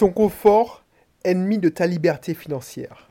Ton confort, ennemi de ta liberté financière.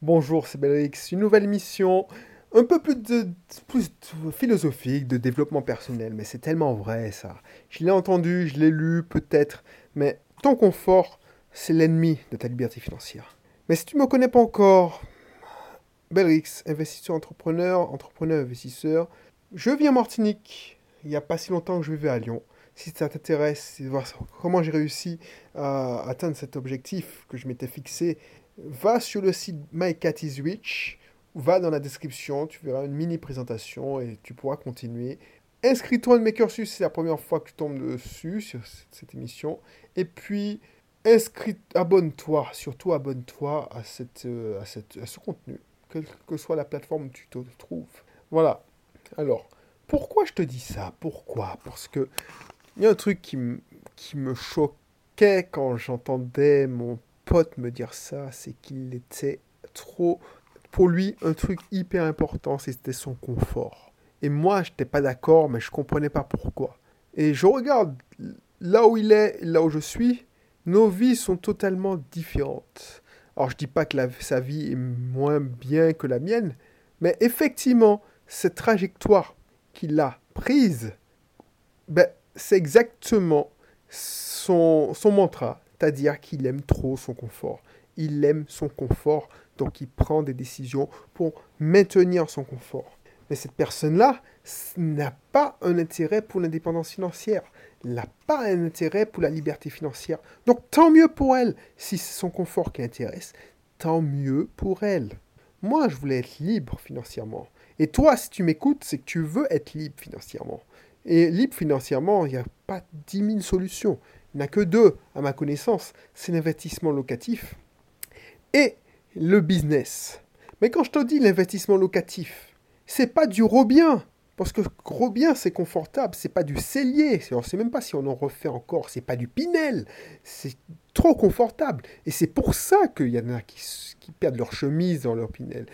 Bonjour, c'est Belrix, une nouvelle mission, un peu plus, de, plus philosophique, de développement personnel, mais c'est tellement vrai ça. Je l'ai entendu, je l'ai lu peut-être, mais ton confort, c'est l'ennemi de ta liberté financière. Mais si tu ne me connais pas encore, Belrix, investisseur entrepreneur, entrepreneur investisseur, je vis en Martinique. Il n'y a pas si longtemps que je vivais à Lyon si ça t'intéresse, de voir comment j'ai réussi à atteindre cet objectif que je m'étais fixé, va sur le site My Cat va dans la description, tu verras une mini présentation et tu pourras continuer. Inscris-toi dans mes cursus, c'est la première fois que tu tombes dessus sur cette émission. Et puis, abonne-toi, surtout abonne-toi à, cette, euh, à, à ce contenu, quelle que soit la plateforme où tu te trouves. Voilà. Alors, pourquoi je te dis ça? Pourquoi? Parce que il y a un truc qui, qui me choquait quand j'entendais mon pote me dire ça, c'est qu'il était trop... Pour lui, un truc hyper important, c'était son confort. Et moi, je n'étais pas d'accord, mais je comprenais pas pourquoi. Et je regarde là où il est, là où je suis, nos vies sont totalement différentes. Alors je dis pas que sa vie est moins bien que la mienne, mais effectivement, cette trajectoire qu'il a prise, ben, c'est exactement son, mantra, c'est-à-dire qu'il aime trop son confort. Il aime son confort, donc il prend des décisions pour maintenir son confort. Mais cette personne-là n'a pas un intérêt pour l'indépendance financière, n'a pas un intérêt pour la liberté financière. Donc tant mieux pour elle. Si c'est son confort qui l'intéresse, tant mieux pour elle. Moi, je voulais être libre financièrement. Et toi, si tu m'écoutes, c'est que tu veux être libre financièrement. Et libre financièrement, il n'y a pas 10 000 solutions. Il n'y a que deux, à ma connaissance. C'est l'investissement locatif et le business. Mais quand je te dis l'investissement locatif, c'est pas du Robien. Parce que Robien, c'est confortable, c'est pas du cellier. On ne sait même pas si on en refait encore. C'est pas du Pinel. C'est trop confortable. Et c'est pour ça qu'il y en a qui, qui, perdent leur chemise dans leur Pinel.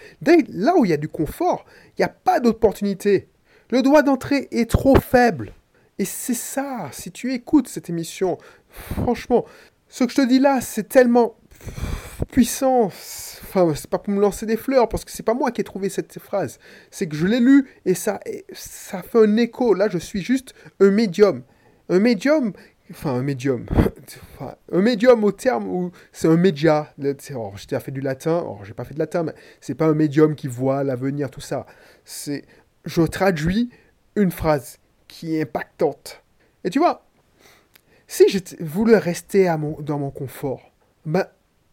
Là où il y a du confort, il n'y a pas d'opportunité. Le droit d'entrée est trop faible. Et c'est ça, si tu écoutes cette émission, franchement, ce que je te dis là, c'est tellement puissant. Enfin, c'est pas pour me lancer des fleurs, parce que c'est pas moi qui ai trouvé cette phrase. C'est que je l'ai lu et ça, fait un écho. Là, je suis juste un médium. Un médium, enfin un médium, un médium au terme où c'est un média. Oh, J'étais fait du latin, oh, j'ai pas fait de latin, mais c'est pas un médium qui voit l'avenir, tout ça. C'est je traduis une phrase qui est impactante. Et tu vois, si je voulais rester dans mon confort, ben,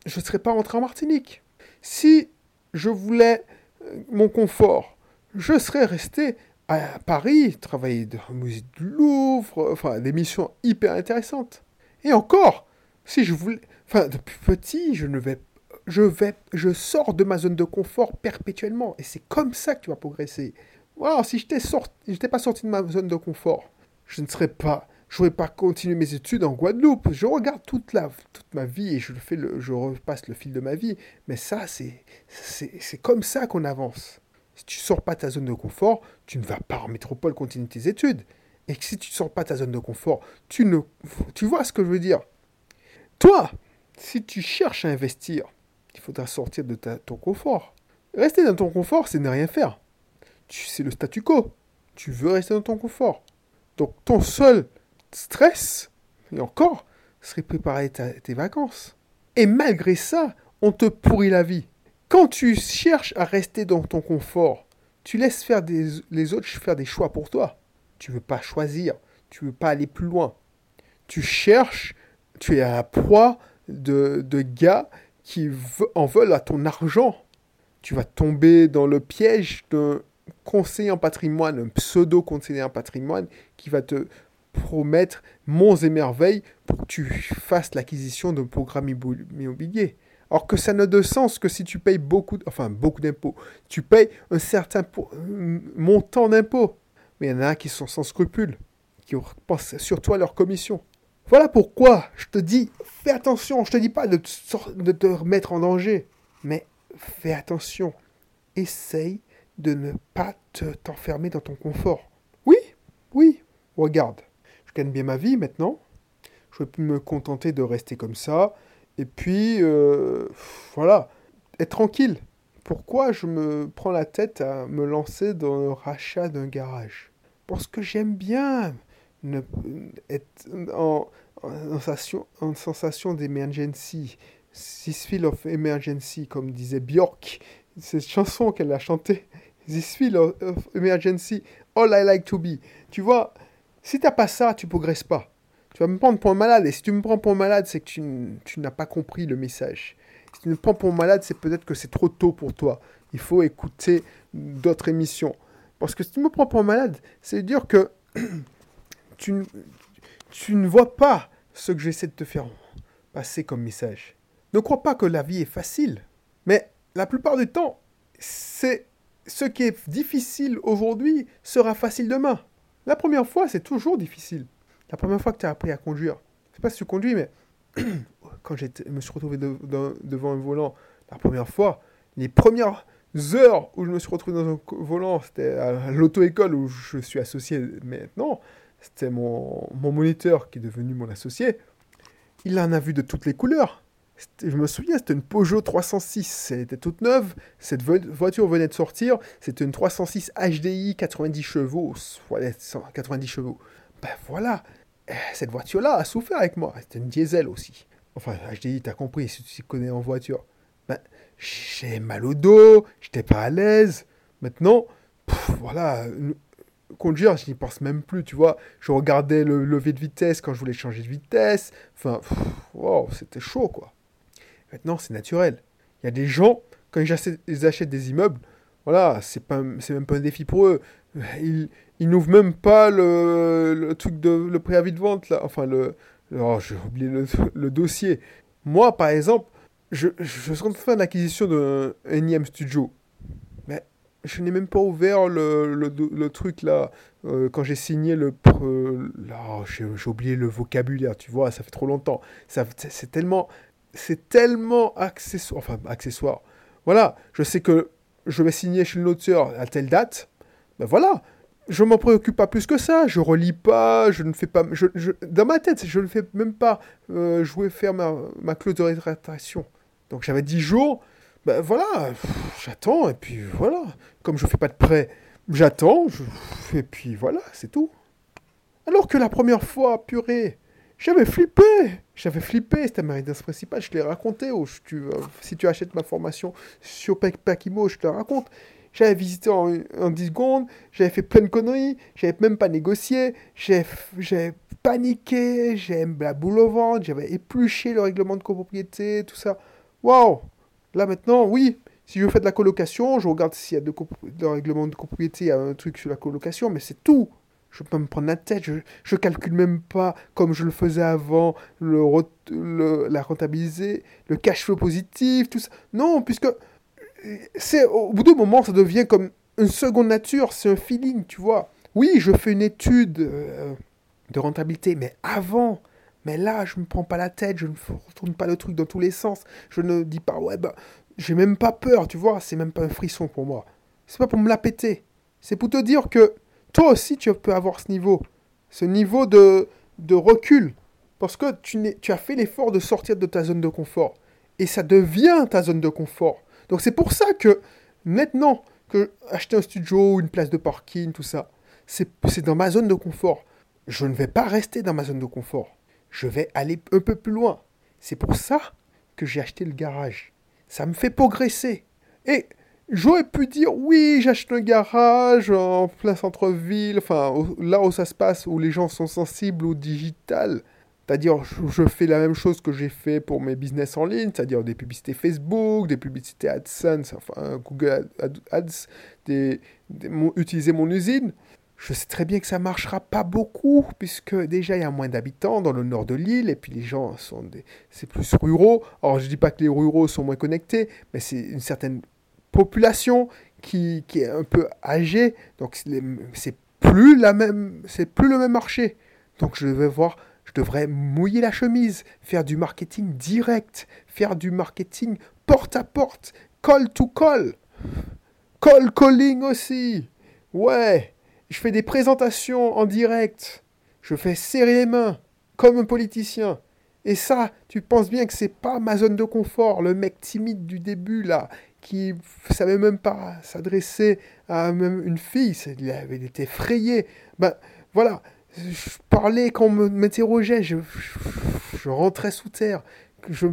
je ne serais pas rentré en Martinique. Si je voulais euh, mon confort, je serais resté à Paris, travailler dans le musée du Louvre, enfin des missions hyper intéressantes. Et encore, si je voulais, enfin depuis petit, je ne vais, je vais, je sors de ma zone de confort perpétuellement, et c'est comme ça que tu vas progresser. Voilà, si je n'étais pas sorti de ma zone de confort, je ne serais pas, je n'aurais pas continué mes études en Guadeloupe. Je regarde toute, la, toute ma vie et je, fais le, je repasse le fil de ma vie. Mais ça, c'est, comme ça qu'on avance. Si tu sors pas de ta zone de confort, tu ne vas pas en métropole continuer tes études. Et si tu ne sors pas de ta zone de confort, tu ne, tu vois ce que je veux dire? Toi, si tu cherches à investir, il faudra sortir de ton confort. Rester dans ton confort, c'est ne rien faire c'est le statu quo. Tu veux rester dans ton confort. Donc ton seul stress, et encore, serait préparer tes vacances. Et malgré ça, on te pourrit la vie. Quand tu cherches à rester dans ton confort, tu laisses faire les autres faire des choix pour toi. Tu veux pas choisir, tu veux pas aller plus loin. Tu cherches, tu es à la proie de, de gars qui en veulent à ton argent. Tu vas tomber dans le piège de conseiller en patrimoine, un pseudo-conseiller en patrimoine qui va te promettre monts et merveilles pour que tu fasses l'acquisition d'un programme immobilier. Alors que ça n'a de sens que si tu payes beaucoup, enfin beaucoup d'impôts. Tu payes un certain montant d'impôts. Mais il y en a qui sont sans scrupules, qui pensent surtout à leur commission. Voilà pourquoi je te dis, fais attention. Je te dis pas de te, de te remettre en danger, mais fais attention. Essaye de ne pas t'enfermer dans ton confort. Oui, oui, regarde, je gagne bien ma vie maintenant. Je peux me contenter de rester comme ça Et puis, euh, voilà, être tranquille. Pourquoi je me prends la tête à me lancer dans le rachat d'un garage? Parce que j'aime bien être en, sensation, en sensation d'emergency. Feel of emergency, comme disait Björk. Cette chanson qu'elle a chantée. This feel of, emergency, all I like to be. Tu vois, si t'as pas ça, tu progresses pas. Tu vas me prendre pour un malade. Et si tu me prends pour un malade, c'est que tu, tu n'as pas compris le message. Si tu me prends pour un malade, c'est peut-être que c'est trop tôt pour toi. Il faut écouter d'autres émissions. Parce que si tu me prends pour un malade, c'est dire que tu, tu ne vois pas ce que j'essaie de te faire passer comme message. Ne crois pas que la vie est facile. Mais la plupart du temps, c'est ce qui est difficile aujourd'hui sera facile demain. La première fois, c'est toujours difficile. La première fois que tu as appris à conduire, je sais pas si tu conduis, mais quand je me suis retrouvé devant un volant, la première fois, les premières heures où je me suis retrouvé dans un volant, c'était à l'auto-école où je suis associé maintenant, c'était mon, mon moniteur qui est devenu mon associé. Il en a vu de toutes les couleurs. Je me souviens, c'était une Peugeot 306. Elle était toute neuve. Cette voiture venait de sortir. C'était une 306 HDI 90 chevaux. 90 chevaux. Ben voilà. Eh, cette voiture-là a souffert avec moi. C'était une diesel aussi. Enfin, HDI, t'as compris, si tu connais en voiture. Ben, j'ai mal au dos, j'étais pas à l'aise. Maintenant, voilà, conduire, je n'y pense même plus, tu vois. Je regardais le lever de vitesse quand je voulais changer de vitesse. Enfin, c'était chaud, quoi. Maintenant, c'est naturel. Il y a des gens, quand ils achètent, des immeubles, voilà, c'est même pas un défi pour eux. Ils, ils n'ouvrent même pas le, le, truc de le préavis de vente là. Enfin le, oh, j'ai oublié le, le, dossier. Moi, par exemple, je, je suis en train de faire l'acquisition d'un énième studio. Mais je n'ai même pas ouvert le, le truc là euh, quand j'ai signé le. là, oh, j'ai, oublié le vocabulaire, tu vois, ça fait trop longtemps. C'est tellement c'est tellement accessoire, enfin accessoire. Voilà, je sais que je vais signer chez notaire à telle date. Ben voilà, je m'en préoccupe pas plus que ça. Je relis pas, je ne fais pas, je, dans ma tête, je ne fais même pas euh, jouer faire ma, clause de rétractation. Donc j'avais 10 jours. Ben voilà, j'attends et puis voilà. Comme je fais pas de prêt, j'attends et puis voilà, c'est tout. Alors que la première fois, purée, j'avais flippé. J'avais flippé, c'était ma résidence principale, je l'ai raconté. tu, euh, si tu achètes ma formation sur Pakimo, je te la raconte. J'avais visité en, 10 secondes, j'avais fait plein de conneries, j'avais même pas négocié, j'ai paniqué, j'ai la boule au ventre, j'avais épluché le règlement de copropriété, tout ça. Waouh. Là maintenant, oui, si je fais de la colocation, je regarde s'il y a de règlement de copropriété, il y a un truc sur la colocation, mais c'est tout je peux me prendre la tête, je, je calcule même pas comme je le faisais avant, le, la rentabiliser, le cash flow positif, tout ça. Non, puisque c'est au bout d'un moment, ça devient comme une seconde nature, c'est un feeling, tu vois. Oui, je fais une étude euh, de rentabilité, mais avant, mais là, je me prends pas la tête, je ne retourne pas le truc dans tous les sens, je ne dis pas, ouais, bah, j'ai même pas peur, tu vois, c'est même pas un frisson pour moi. C'est pas pour me la péter. C'est pour te dire que toi aussi, tu peux avoir ce niveau. Ce niveau de, de recul. Parce que tu, as fait l'effort de sortir de ta zone de confort. Et ça devient ta zone de confort. Donc c'est pour ça que maintenant que acheter un studio, une place de parking, tout ça, c'est dans ma zone de confort. Je ne vais pas rester dans ma zone de confort. Je vais aller un peu plus loin. C'est pour ça que j'ai acheté le garage. Ça me fait progresser. Et J'aurais pu dire oui, j'achète un garage en plein centre-ville, enfin là où ça se passe, où les gens sont sensibles au digital. C'est-à-dire, je fais la même chose que j'ai fait pour mes business en ligne, c'est-à-dire des publicités Facebook, des publicités AdSense, enfin Google Ads, des, utiliser mon usine. Je sais très bien que ça marchera pas beaucoup, puisque déjà il y a moins d'habitants dans le nord de l'île, et puis les gens sont des... plus ruraux. Alors je dis pas que les ruraux sont moins connectés, mais c'est une certaine population qui, est un peu âgée, donc c'est plus la même, c'est plus le même marché. Donc je vais voir, je devrais mouiller la chemise, faire du marketing direct, faire du marketing porte à porte, call to call, call calling aussi. Ouais, je fais des présentations en direct, je fais serrer les mains comme un politicien. Et ça, tu penses bien que c'est pas ma zone de confort, le mec timide du début là, qui savait même pas s'adresser à même une fille, il avait été effrayé. Ben voilà, je parlais quand on m'interrogeait, je, rentrais sous terre, je,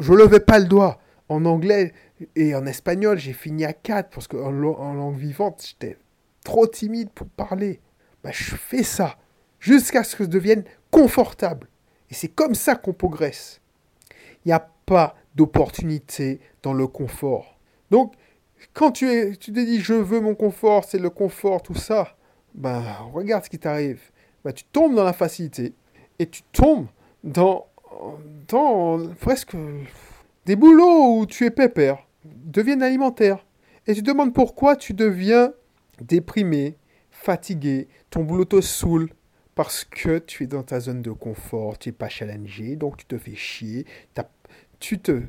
je, levais pas le doigt. En anglais et en espagnol, j'ai fini à 4 parce qu'en en langue vivante, j'étais trop timide pour parler. Ben, je fais ça jusqu'à ce que je devienne confortable. Et c'est comme ça qu'on progresse. Il n'y a pas d'opportunité dans le confort. Donc, quand tu, es, tu te dis je veux mon confort, c'est le confort, tout ça, ben regarde ce qui t'arrive. Ben, tu tombes dans la facilité et tu tombes dans, dans presque des boulots où tu es pépère, deviennent alimentaires. Et tu te demandes pourquoi tu deviens déprimé, fatigué, ton boulot te saoule, parce que tu es dans ta zone de confort, tu n'es pas challengé, donc tu te fais chier, tu, te,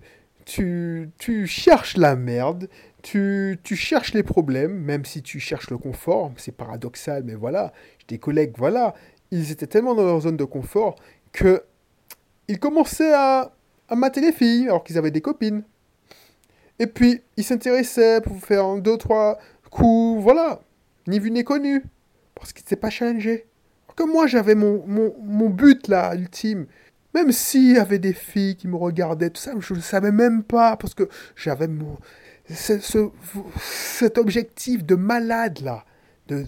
tu, tu cherches la merde, tu, tu, cherches les problèmes, même si tu cherches le confort, c'est paradoxal, mais voilà, j'ai des collègues, voilà, ils étaient tellement dans leur zone de confort que ils commençaient à, à mater les filles alors qu'ils avaient des copines. Et puis, ils s'intéressaient pour faire deux, trois coups, voilà, ni vu ni connu, parce qu'ils n'étaient pas challengés. Que moi, j'avais mon, mon, but, là, ultime. Même s'il y avait des filles qui me regardaient, tout ça, je ne savais même pas, parce que j'avais mon... Ce, cet objectif de malade, là, de,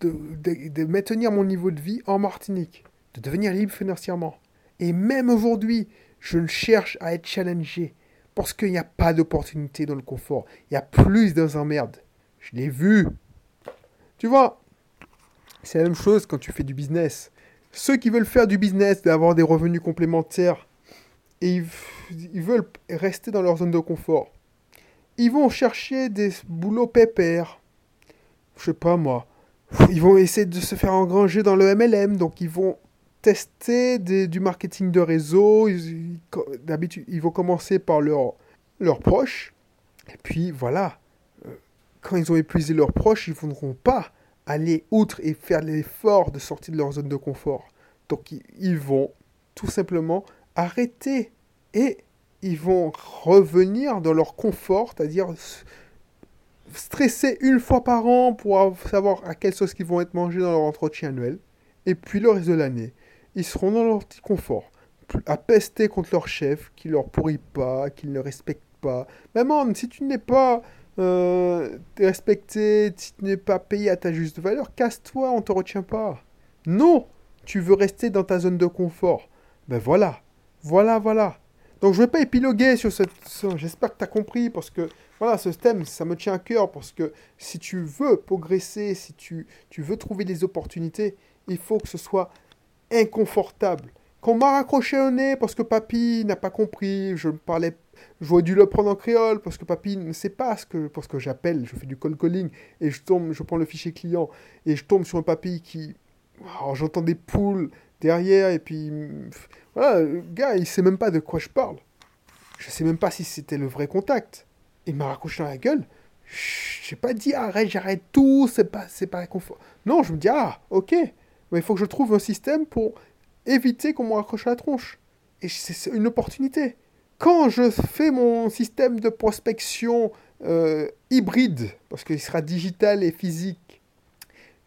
de, de, maintenir mon niveau de vie en Martinique, de devenir libre financièrement. Et même aujourd'hui, je ne cherche à être challengé, parce qu'il n'y a pas d'opportunité dans le confort. Il y a plus dans merde. Je l'ai vu. Tu vois, c'est la même chose quand tu fais du business. Ceux qui veulent faire du business, d'avoir des revenus complémentaires, et ils, veulent rester dans leur zone de confort, ils vont chercher des boulots pépères. Je sais pas moi. Ils vont essayer de se faire engranger dans le MLM, donc ils vont tester du marketing de réseau. D'habitude, ils vont commencer par leurs proches. Et puis voilà, euh, quand ils ont épuisé leurs proches, ils ne voudront pas aller outre et faire l'effort de sortir de leur zone de confort. Donc ils vont tout simplement arrêter et ils vont revenir dans leur confort, c'est-à-dire stresser une fois par an pour savoir à quelle sauce ils vont être mangés dans leur entretien annuel. Et puis le reste de l'année, ils seront dans leur petit confort, à pester contre leur chef qui leur pourrit pas, qu'ils ne respectent pas. Maman, si tu n'es pas euh, respecté, si tu n'es pas payé à ta juste valeur, casse-toi, on te retient pas. Non, tu veux rester dans ta zone de confort. Ben voilà, voilà, voilà. Donc je ne vais pas épiloguer sur cette... J'espère que tu as compris, parce que voilà, ce thème, ça me tient à cœur, parce que si tu veux progresser, si tu, veux trouver des opportunités, il faut que ce soit inconfortable. Quand on m'a raccroché au nez parce que papy n'a pas compris, je parlais J'aurais dû le prendre en créole parce que papy ne sait pas ce que, parce que j'appelle, je fais du call calling et je tombe, je prends le fichier client et je tombe sur un papy qui, j'entends des poules derrière et puis voilà, le gars il sait même pas de quoi je parle. Je sais même pas si c'était le vrai contact. Il m'a raccroché dans la gueule. J'ai pas dit arrête, j'arrête tout, c'est pas, c'est pas confort. Non, je me dis ah ok, mais il faut que je trouve un système pour éviter qu'on me raccroche à la tronche. Et c'est une opportunité. Quand je fais mon système de prospection euh, hybride, parce qu'il sera digital et physique,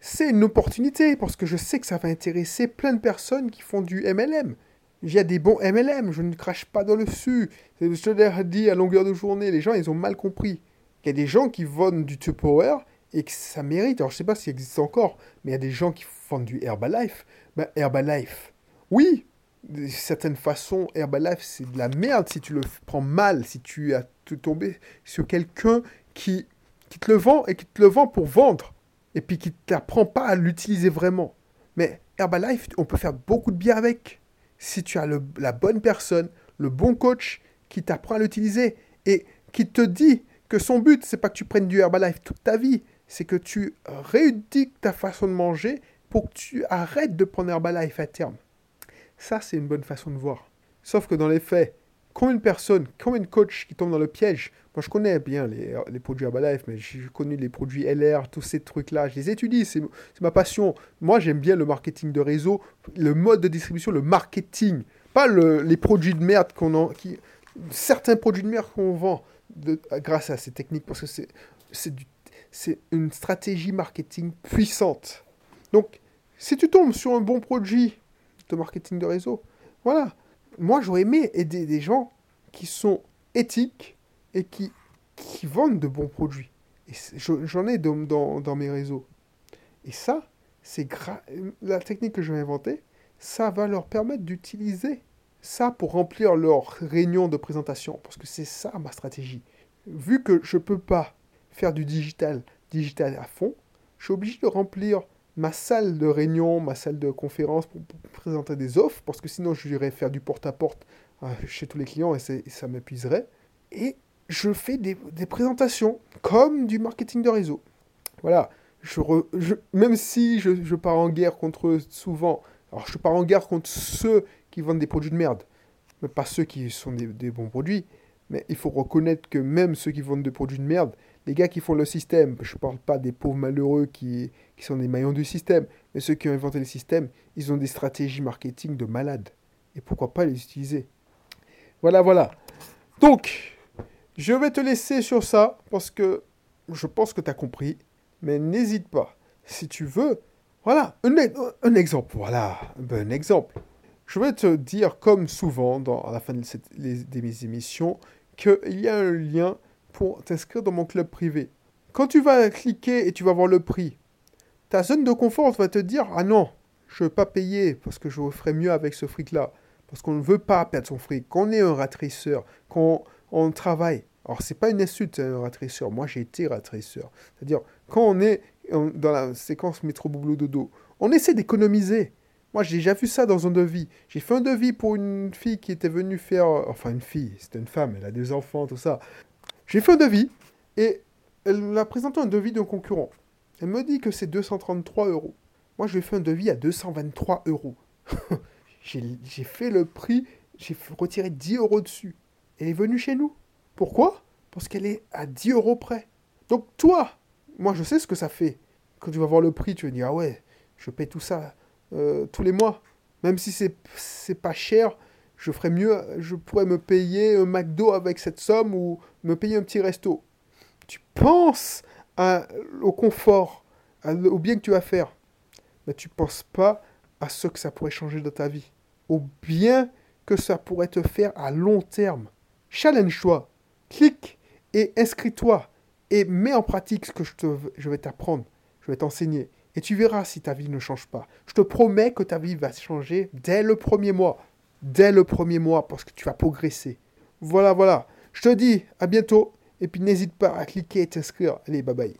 c'est une opportunité, parce que je sais que ça va intéresser plein de personnes qui font du MLM. Il y a des bons MLM, je ne crache pas dans le dessus. Je l'ai dit à longueur de journée, les gens, ils ont mal compris. Il y a des gens qui vendent du Power et que ça mérite. Alors, je ne sais pas s'il existe encore, mais il y a des gens qui vendent du Herbalife. Ben, Herbalife, oui, de certaines façons, Herbalife, c'est de la merde si tu le prends mal, si tu as tombé sur quelqu'un qui, qui te le vend et qui te le vend pour vendre, et puis qui ne t'apprend pas à l'utiliser vraiment. Mais Herbalife, on peut faire beaucoup de bien avec. Si tu as la bonne personne, le bon coach qui t'apprend à l'utiliser et qui te dit que son but, c'est pas que tu prennes du Herbalife toute ta vie, c'est que tu rééduques ta façon de manger pour que tu arrêtes de prendre Herbalife à terme. Ça, c'est une bonne façon de voir. Sauf que dans les faits, combien de personnes, combien de coachs qui tombent dans le piège Moi, je connais bien les, les produits Herbalife, mais j'ai connu les produits LR, tous ces trucs-là. Je les étudie, c'est ma passion. Moi, j'aime bien le marketing de réseau, le mode de distribution, le marketing. Pas le, les produits de merde qu'on en, certains produits de merde qu'on vend grâce à ces techniques, parce que c'est une stratégie marketing puissante. Donc, si tu tombes sur un bon produit de marketing de réseau, voilà. Moi, j'aurais aimé aider des gens qui sont éthiques et qui, qui vendent de bons produits. Et j'en ai dans, dans, mes réseaux. Et ça, c'est la technique que je vais inventer, ça va leur permettre d'utiliser ça pour remplir leur réunion de présentation. Parce que c'est ça ma stratégie. Vu que je ne peux pas faire du digital, digital à fond, je suis obligé de remplir ma salle de réunion, ma salle de conférence pour, présenter des offres, parce que sinon je irais faire du porte-à-porte euh, chez tous les clients et, ça m'épuiserait. Et je fais des, présentations comme du marketing de réseau. Voilà, je, même si je, pars en guerre contre eux souvent, alors je pars en guerre contre ceux qui vendent des produits de merde, mais pas ceux qui sont des bons produits, mais il faut reconnaître que même ceux qui vendent des produits de merde, les gars qui font le système, je ne parle pas des pauvres malheureux qui, qui sont des maillons du système, mais ceux qui ont inventé le système, ils ont des stratégies marketing de malades. Et pourquoi pas les utiliser? Voilà, voilà. Donc, je vais te laisser sur ça, parce que je pense que tu as compris, mais n'hésite pas. Si tu veux, voilà, un, un exemple, voilà, un bon exemple. Je vais te dire, comme souvent à la fin de, cette, de mes émissions, qu'il y a un lien pour t'inscrire dans mon club privé. Quand tu vas cliquer et tu vas voir le prix, ta zone de confort va te dire Ah non, je ne veux pas payer parce que je ferai mieux avec ce fric-là. Parce qu'on ne veut pas perdre son fric. Quand on est un ratrisseur, quand on travaille, alors c'est pas une insulte un ratrisseur, moi j'ai été ratrisseur. C'est-à-dire, quand on est dans la séquence métro boulot dodo, on essaie d'économiser. Moi j'ai déjà vu ça dans un devis. J'ai fait un devis pour une fille qui était venue faire. Enfin, une fille, c'était une femme, elle a des enfants, tout ça. J'ai fait un devis et elle m'a présenté un devis d'un concurrent. Elle me dit que c'est 233 euros. Moi, je lui ai fait un devis à 223 euros. j'ai fait le prix, j'ai retiré 10 euros dessus. Elle est venue chez nous. Pourquoi? Parce qu'elle est à 10 euros près. Donc toi, moi je sais ce que ça fait. Quand tu vas voir le prix, tu vas dire, ah ouais, je paie tout ça euh, tous les mois. Même si c'est pas cher, je ferais mieux, je pourrais me payer un McDo avec cette somme ou me payer un petit resto. Tu penses au confort, au bien que tu vas faire, mais tu ne penses pas à ce que ça pourrait changer dans ta vie, au bien que ça pourrait te faire à long terme. Challenge-toi, clique et inscris-toi et mets en pratique ce que je, je vais t'apprendre, je vais t'enseigner. Et tu verras si ta vie ne change pas. Je te promets que ta vie va changer dès le premier mois dès le premier mois parce que tu vas progresser. Voilà, voilà. Je te dis à bientôt et puis n'hésite pas à cliquer et t'inscrire. Allez, bye bye.